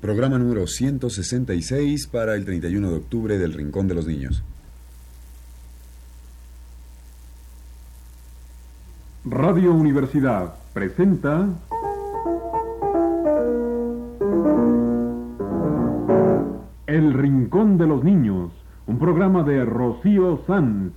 Programa número 166 para el 31 de octubre del Rincón de los Niños. Radio Universidad presenta El Rincón de los Niños, un programa de Rocío Sanz.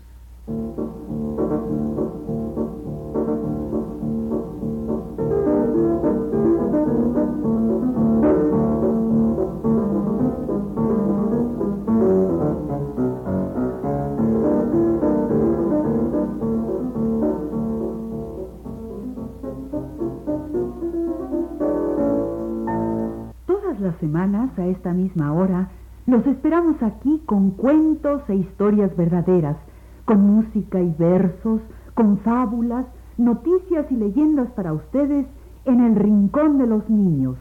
Semanas, a esta misma hora, los esperamos aquí con cuentos e historias verdaderas, con música y versos, con fábulas, noticias y leyendas para ustedes en el Rincón de los Niños.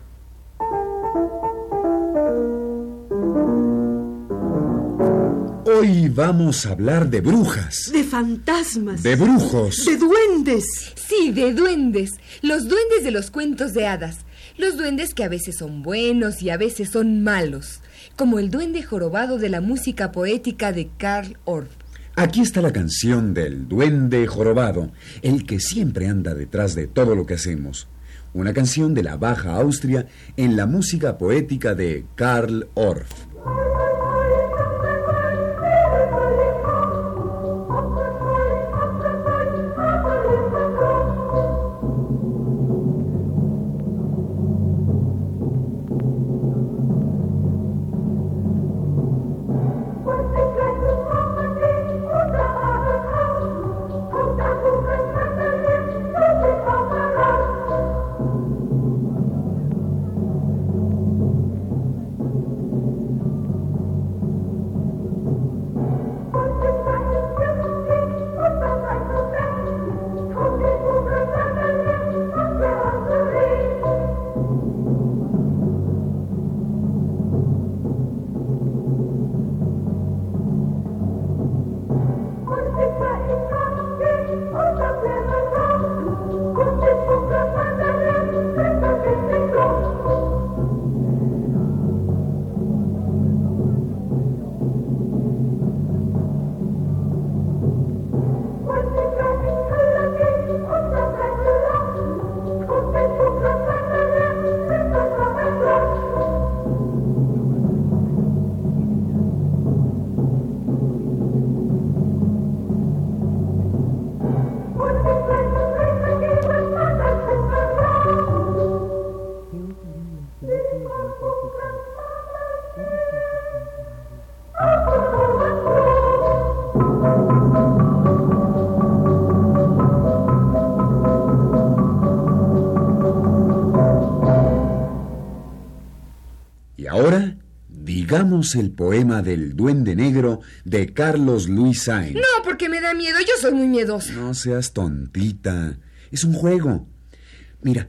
Hoy vamos a hablar de brujas, De fantasmas. de brujos. De duendes. Sí, de duendes. Los duendes de los cuentos de hadas. Los duendes que a veces son buenos y a veces son malos. Como el duende jorobado de la música poética de Karl Orff. Aquí está la canción del duende jorobado, el que siempre anda detrás de todo lo que hacemos. Una canción de la Baja Austria en la música poética de Karl Orff. El poema del duende negro de Carlos Luis Sainz. No, porque me da miedo. Yo soy muy miedosa. No seas tontita. Es un juego. Mira,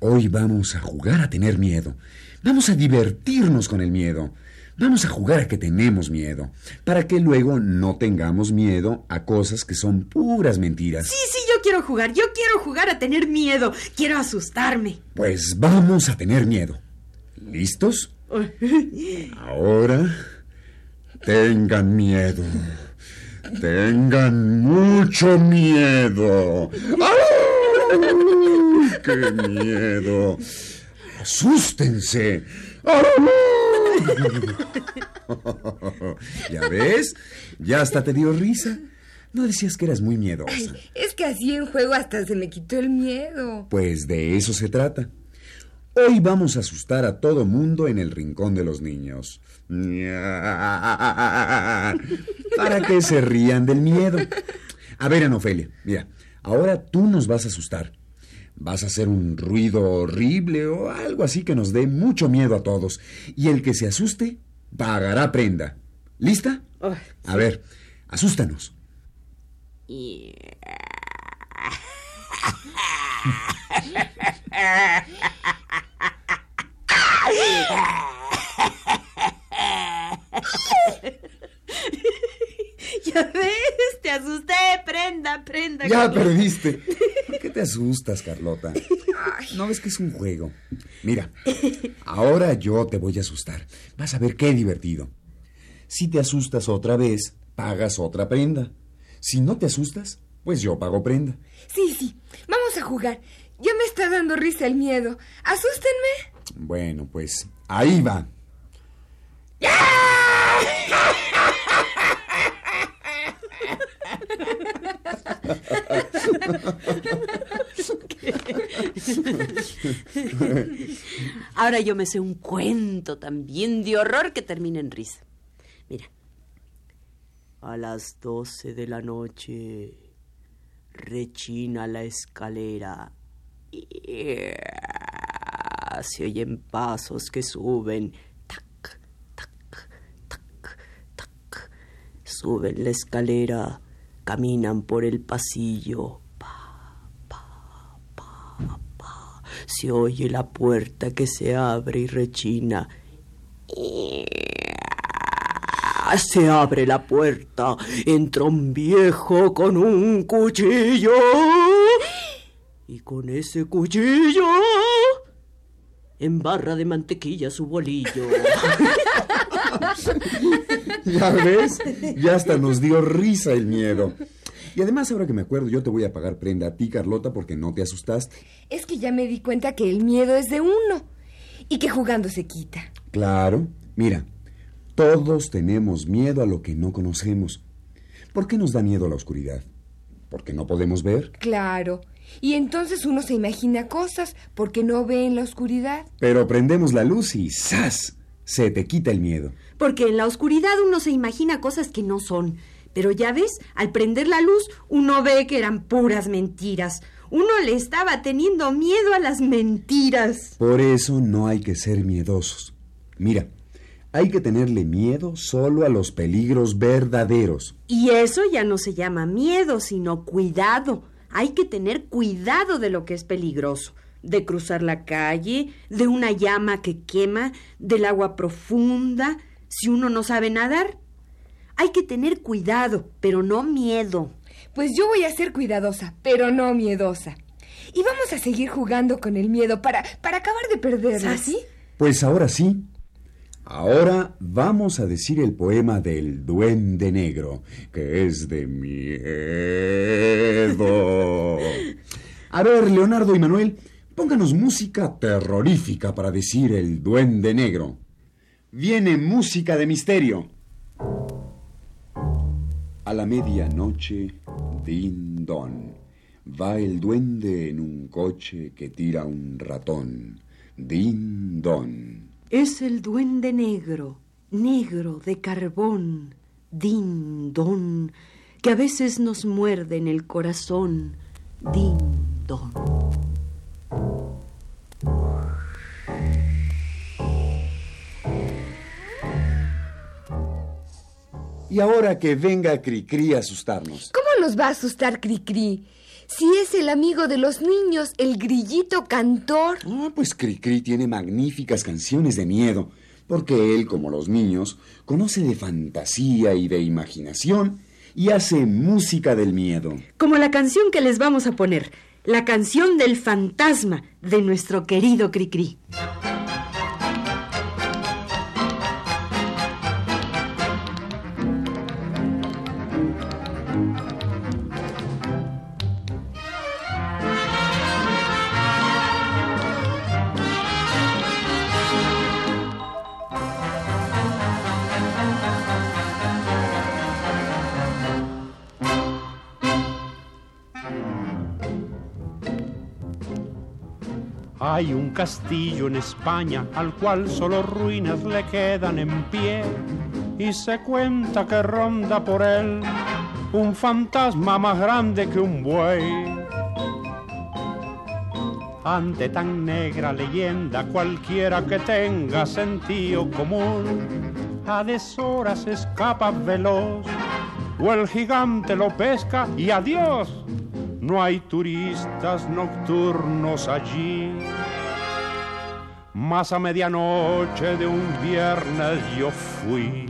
hoy vamos a jugar a tener miedo. Vamos a divertirnos con el miedo. Vamos a jugar a que tenemos miedo, para que luego no tengamos miedo a cosas que son puras mentiras. Sí, sí, yo quiero jugar. Yo quiero jugar a tener miedo. Quiero asustarme. Pues vamos a tener miedo. ¿Listos? Ahora, tengan miedo. Tengan mucho miedo. ¡Au! ¡Qué miedo! ¡Asústense! ¿Ya ves? Ya hasta te dio risa. No decías que eras muy miedosa. Es que así en juego hasta se me quitó el miedo. Pues de eso se trata. Hoy vamos a asustar a todo mundo en el rincón de los niños. Para que se rían del miedo. A ver, Anofelia, mira, ahora tú nos vas a asustar. Vas a hacer un ruido horrible o algo así que nos dé mucho miedo a todos. Y el que se asuste pagará prenda. ¿Lista? A ver, asústanos. Ya ves, te asusté. Prenda, prenda. Ya perdiste. ¿Por qué te asustas, Carlota? Ay, No ves que es un juego. Mira, ahora yo te voy a asustar. Vas a ver qué divertido. Si te asustas otra vez, pagas otra prenda. Si no te asustas, pues yo pago prenda. Sí, sí. Vamos a jugar. Ya me está dando risa el miedo. Asústenme. Bueno, pues ahí va. Ahora yo me sé un cuento también de horror que termina en risa. Mira. A las doce de la noche rechina la escalera. Se oyen pasos que suben. Tac, tac, tac, tac. Suben la escalera, caminan por el pasillo. Pa, pa, pa, pa. Se oye la puerta que se abre y rechina. Se abre la puerta, entra un viejo con un cuchillo. Y con ese cuchillo embarra de mantequilla su bolillo. ¿Ya ves? Ya hasta nos dio risa el miedo. Y además, ahora que me acuerdo, yo te voy a pagar prenda a ti, Carlota, porque no te asustaste. Es que ya me di cuenta que el miedo es de uno y que jugando se quita. Claro. Mira, todos tenemos miedo a lo que no conocemos. ¿Por qué nos da miedo la oscuridad? ¿Porque no podemos ver? Claro. Y entonces uno se imagina cosas porque no ve en la oscuridad. Pero prendemos la luz y ¡zas! Se te quita el miedo. Porque en la oscuridad uno se imagina cosas que no son. Pero ya ves, al prender la luz, uno ve que eran puras mentiras. Uno le estaba teniendo miedo a las mentiras. Por eso no hay que ser miedosos. Mira, hay que tenerle miedo solo a los peligros verdaderos. Y eso ya no se llama miedo, sino cuidado. Hay que tener cuidado de lo que es peligroso. De cruzar la calle, de una llama que quema, del agua profunda, si uno no sabe nadar. Hay que tener cuidado, pero no miedo. Pues yo voy a ser cuidadosa, pero no miedosa. Y vamos a seguir jugando con el miedo para, para acabar de perderla, ¿sí? Pues ahora sí. Ahora vamos a decir el poema del Duende Negro, que es de miedo. A ver, Leonardo y Manuel, pónganos música terrorífica para decir el Duende Negro. Viene música de misterio. A la medianoche, din don, va el duende en un coche que tira un ratón. Din don. Es el duende negro, negro de carbón, din don, que a veces nos muerde en el corazón, din don. Y ahora que venga Cricri a asustarnos. ¿Cómo nos va a asustar Cricri? Si es el amigo de los niños, el grillito cantor. Ah, pues Cricri tiene magníficas canciones de miedo, porque él, como los niños, conoce de fantasía y de imaginación y hace música del miedo. Como la canción que les vamos a poner, la canción del fantasma de nuestro querido Cricri. Hay un castillo en España al cual solo ruinas le quedan en pie y se cuenta que ronda por él un fantasma más grande que un buey. Ante tan negra leyenda cualquiera que tenga sentido común a deshoras escapa veloz o el gigante lo pesca y adiós. No hay turistas nocturnos allí. Más a medianoche de un viernes yo fui.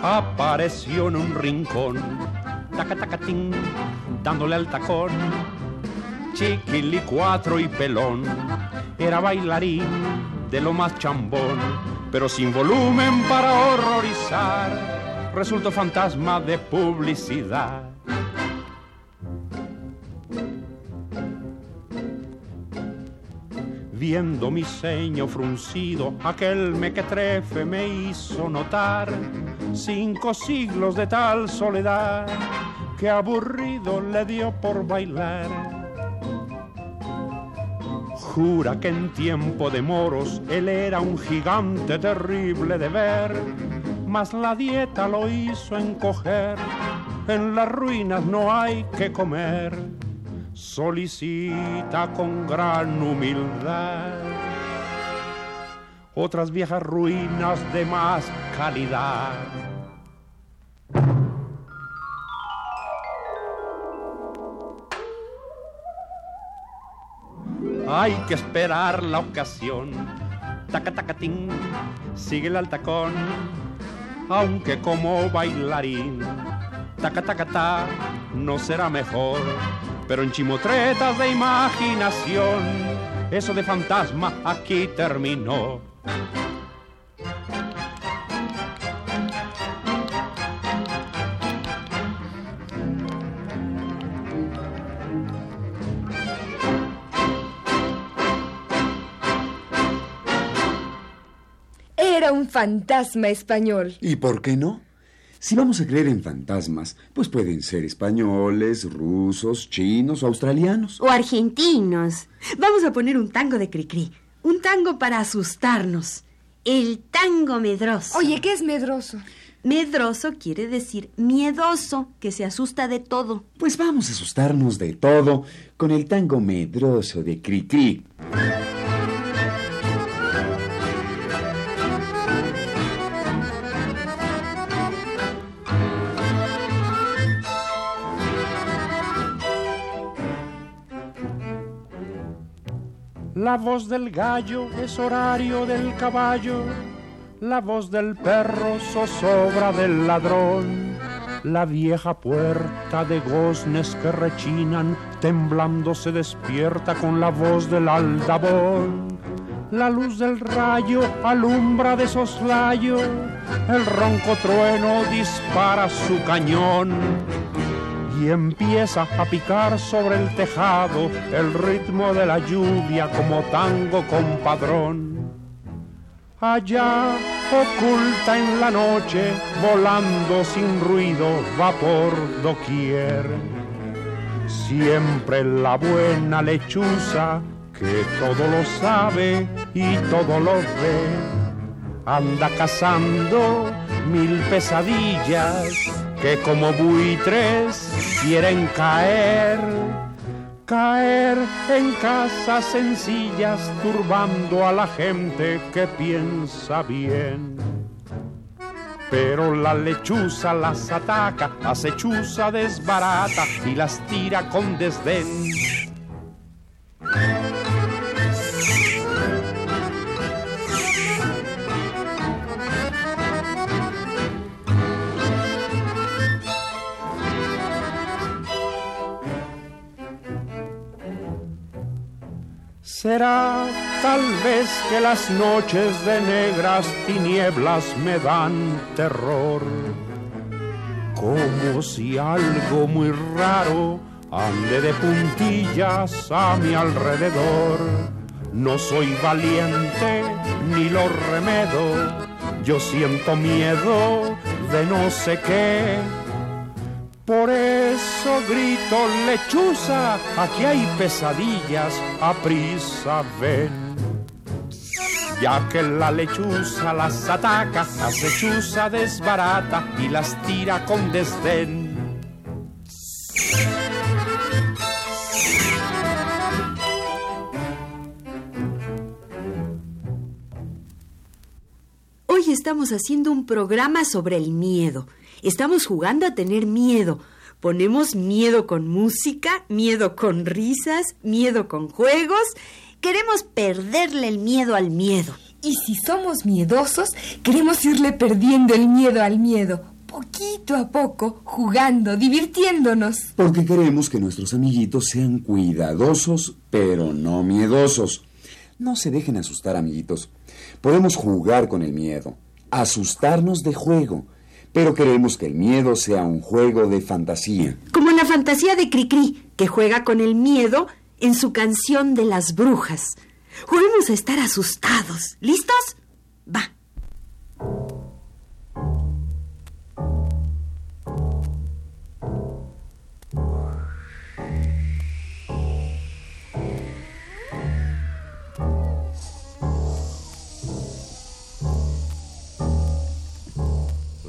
apareció en un rincón, taca dándole al tacón, chiquilicuatro y pelón, era bailarín de lo más chambón, pero sin volumen para horrorizar, resultó fantasma de publicidad. Viendo mi ceño fruncido, aquel mequetrefe me hizo notar cinco siglos de tal soledad que aburrido le dio por bailar. Jura que en tiempo de moros él era un gigante terrible de ver, mas la dieta lo hizo encoger, en las ruinas no hay que comer solicita con gran humildad otras viejas ruinas de más calidad. Hay que esperar la ocasión. Taca tacatín, sigue el altacón, aunque como bailarín. Taca taca no será mejor pero en chimotretas de imaginación, eso de fantasma aquí terminó. Fantasma español. ¿Y por qué no? Si vamos a creer en fantasmas, pues pueden ser españoles, rusos, chinos o australianos. O argentinos. Vamos a poner un tango de Cricri. Un tango para asustarnos. El tango medroso. Oye, ¿qué es medroso? Medroso quiere decir miedoso, que se asusta de todo. Pues vamos a asustarnos de todo con el tango medroso de Cricri. La voz del gallo es horario del caballo, la voz del perro zozobra del ladrón. La vieja puerta de goznes que rechinan, temblando se despierta con la voz del aldabón. La luz del rayo alumbra de soslayo, el ronco trueno dispara su cañón y empieza a picar sobre el tejado el ritmo de la lluvia como tango compadrón. Allá, oculta en la noche, volando sin ruido, va por doquier. Siempre la buena lechuza, que todo lo sabe y todo lo ve, anda cazando mil pesadillas que como buitres quieren caer, caer en casas sencillas, turbando a la gente que piensa bien. Pero la lechuza las ataca, acechuza desbarata y las tira con desdén. Será tal vez que las noches de negras tinieblas me dan terror, como si algo muy raro ande de puntillas a mi alrededor. No soy valiente ni lo remedo, yo siento miedo de no sé qué por eso grito lechuza, aquí hay pesadillas, a prisa ven. Ya que la lechuza las ataca, la lechuza desbarata y las tira con desdén. Hoy estamos haciendo un programa sobre el miedo. Estamos jugando a tener miedo. Ponemos miedo con música, miedo con risas, miedo con juegos. Queremos perderle el miedo al miedo. Y si somos miedosos, queremos irle perdiendo el miedo al miedo, poquito a poco, jugando, divirtiéndonos. Porque queremos que nuestros amiguitos sean cuidadosos, pero no miedosos. No se dejen asustar, amiguitos. Podemos jugar con el miedo, asustarnos de juego, pero queremos que el miedo sea un juego de fantasía. Como la fantasía de Cricri, que juega con el miedo en su canción de las brujas. Juguemos a estar asustados. ¿Listos? Va.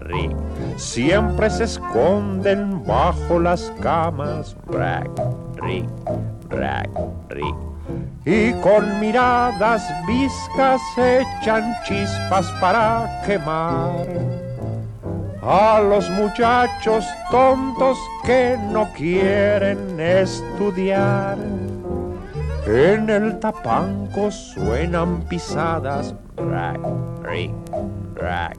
rick. Siempre se esconden bajo las camas, rack, rick, rack, rick. Y con miradas viscas echan chispas para quemar a los muchachos tontos que no quieren estudiar. En el tapanco suenan pisadas, rack, rick, rack.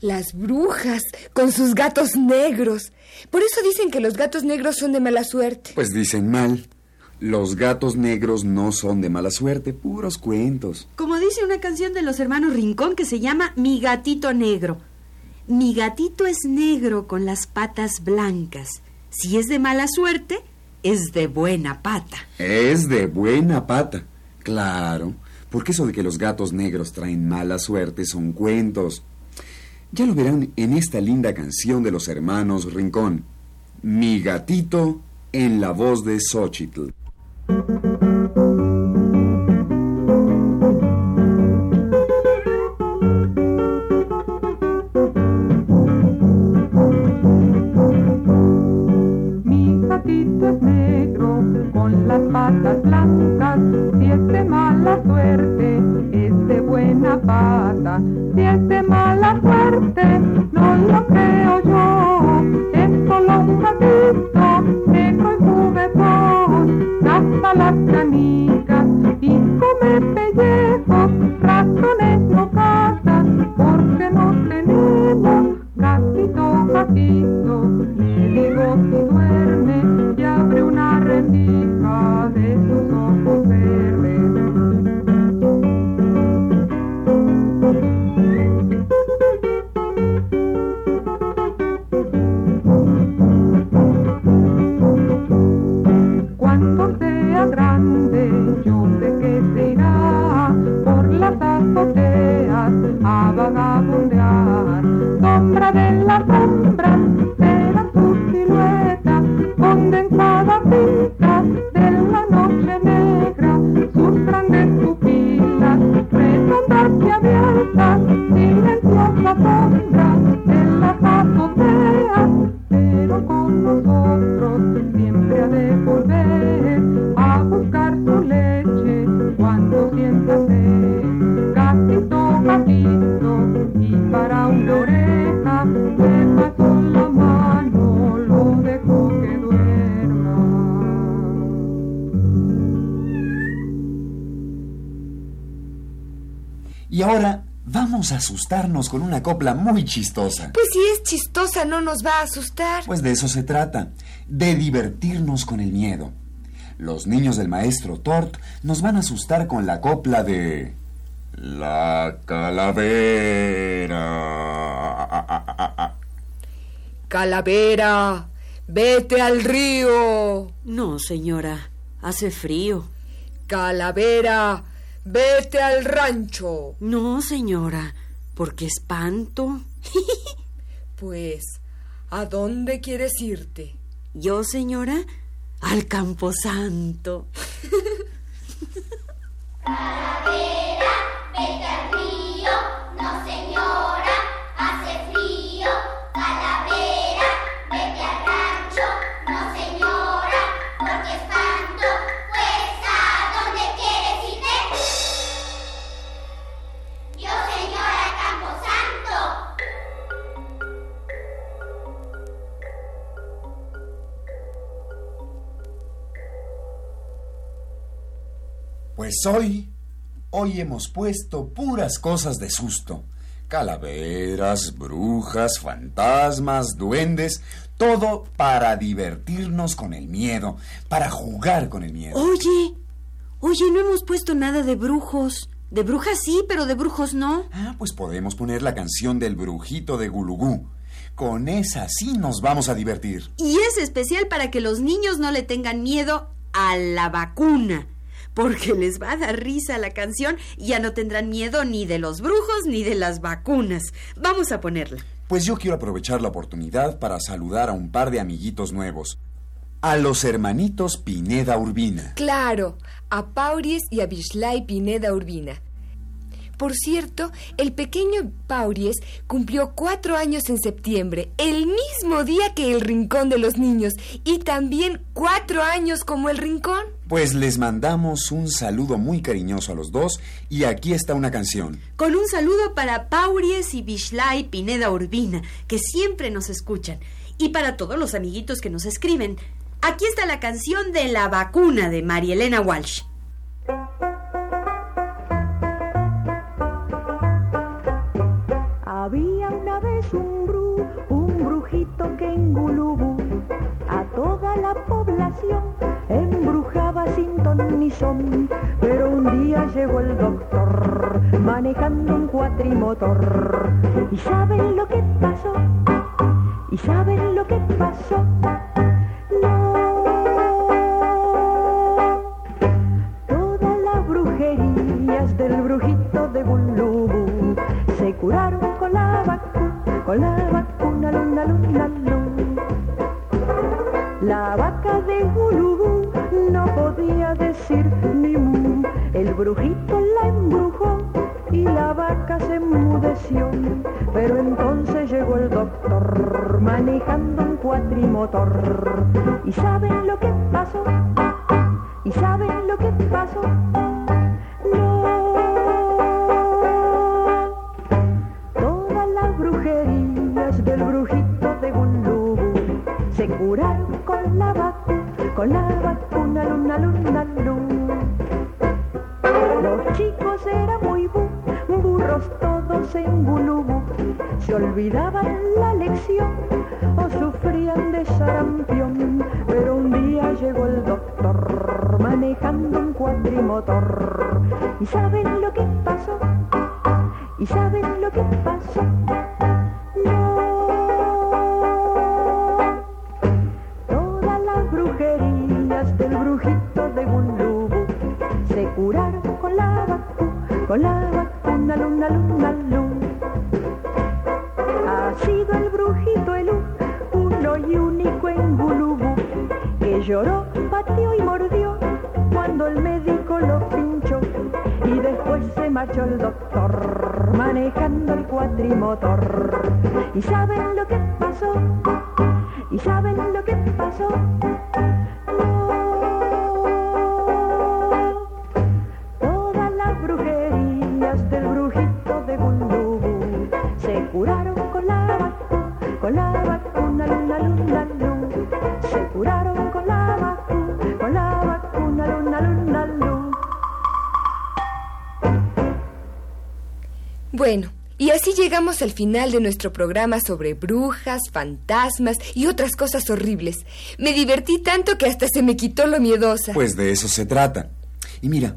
Las brujas, con sus gatos negros. Por eso dicen que los gatos negros son de mala suerte. Pues dicen mal. Los gatos negros no son de mala suerte, puros cuentos. Como dice una canción de los hermanos Rincón que se llama Mi gatito negro. Mi gatito es negro con las patas blancas. Si es de mala suerte, es de buena pata. Es de buena pata. Claro, porque eso de que los gatos negros traen mala suerte son cuentos. Ya lo verán en esta linda canción de los hermanos Rincón. Mi gatito en la voz de Xochitl. Asustarnos con una copla muy chistosa. Pues si es chistosa no nos va a asustar. Pues de eso se trata, de divertirnos con el miedo. Los niños del maestro Tort nos van a asustar con la copla de... La calavera. Calavera, vete al río. No, señora, hace frío. Calavera, vete al rancho. No, señora, porque espanto. Pues, ¿a dónde quieres irte? Yo, señora, al camposanto. Pues hoy, hoy hemos puesto puras cosas de susto. Calaveras, brujas, fantasmas, duendes, todo para divertirnos con el miedo, para jugar con el miedo. Oye, oye, no hemos puesto nada de brujos. De brujas sí, pero de brujos no. Ah, pues podemos poner la canción del brujito de Gulugú. Con esa sí nos vamos a divertir. Y es especial para que los niños no le tengan miedo a la vacuna. Porque les va a dar risa la canción y ya no tendrán miedo ni de los brujos ni de las vacunas. Vamos a ponerla. Pues yo quiero aprovechar la oportunidad para saludar a un par de amiguitos nuevos. A los hermanitos Pineda Urbina. Claro, a Pauries y a Bishlay Pineda Urbina. Por cierto, el pequeño Pauries cumplió cuatro años en septiembre, el mismo día que el Rincón de los Niños, y también cuatro años como el Rincón. Pues les mandamos un saludo muy cariñoso a los dos y aquí está una canción. Con un saludo para Pauries y Bishlay Pineda Urbina, que siempre nos escuchan. Y para todos los amiguitos que nos escriben. Aquí está la canción de la vacuna de María Elena Walsh. Un un brujito que en Gulubú a toda la población embrujaba sin ton ni son. Pero un día llegó el doctor manejando un cuatrimotor. ¿Y saben lo que pasó? ¿Y saben lo que pasó? La vacuna, luna, luna, luna. La vaca de Gulubú no podía decir ni mu. El brujito la embrujó y la vaca se enmudeció. Pero entonces llegó el doctor manejando un cuatrimotor. ¿Y saben lo que pasó? ¿Y saben lo que pasó? La vacuna, luna, luna, luna. Los chicos eran muy bu, burros todos en Gulubú, se olvidaban la lección sarampión, pero un día llegó el doctor manejando un cuatrimotor. ¿Y saben lo que pasó? ¿Y saben lo que pasó? La vacuna, luna, luna, luna. Ha sido el brujito el uno y único en Gulubu que lloró, pateó y mordió cuando el médico lo pinchó y después se marchó el doctor manejando el cuatrimotor. ¿Y saben lo que? Bueno, y así llegamos al final de nuestro programa sobre brujas, fantasmas y otras cosas horribles. Me divertí tanto que hasta se me quitó lo miedosa. Pues de eso se trata. Y mira,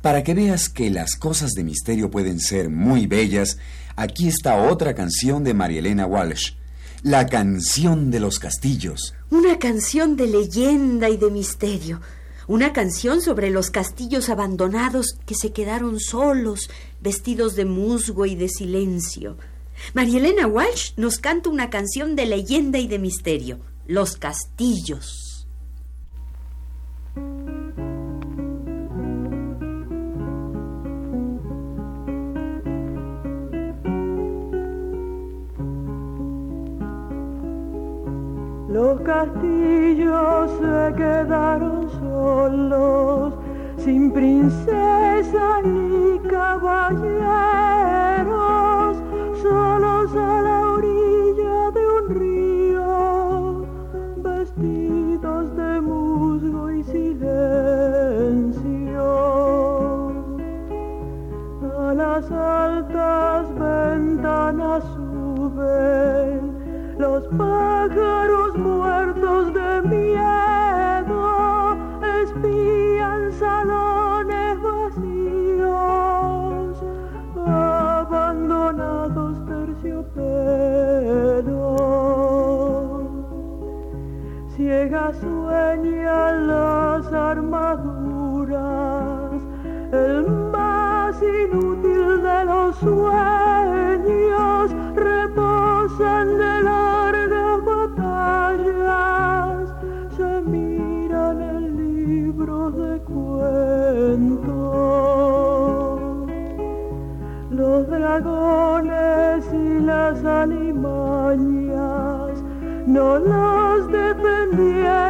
para que veas que las cosas de misterio pueden ser muy bellas, aquí está otra canción de María Elena Walsh. La canción de los castillos. Una canción de leyenda y de misterio. Una canción sobre los castillos abandonados que se quedaron solos, vestidos de musgo y de silencio. María Elena Walsh nos canta una canción de leyenda y de misterio. Los castillos. Los castillos sin princesa ni caballeros, Los dragones y las alimañas no los defendieron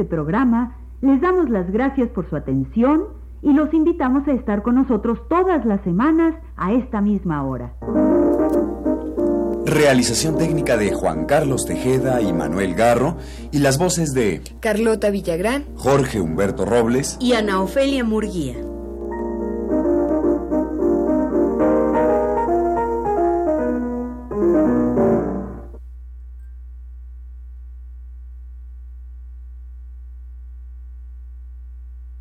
Este programa les damos las gracias por su atención y los invitamos a estar con nosotros todas las semanas a esta misma hora. Realización técnica de Juan Carlos Tejeda y Manuel Garro y las voces de Carlota Villagrán. Jorge Humberto Robles Y Ana Ofelia Murguía.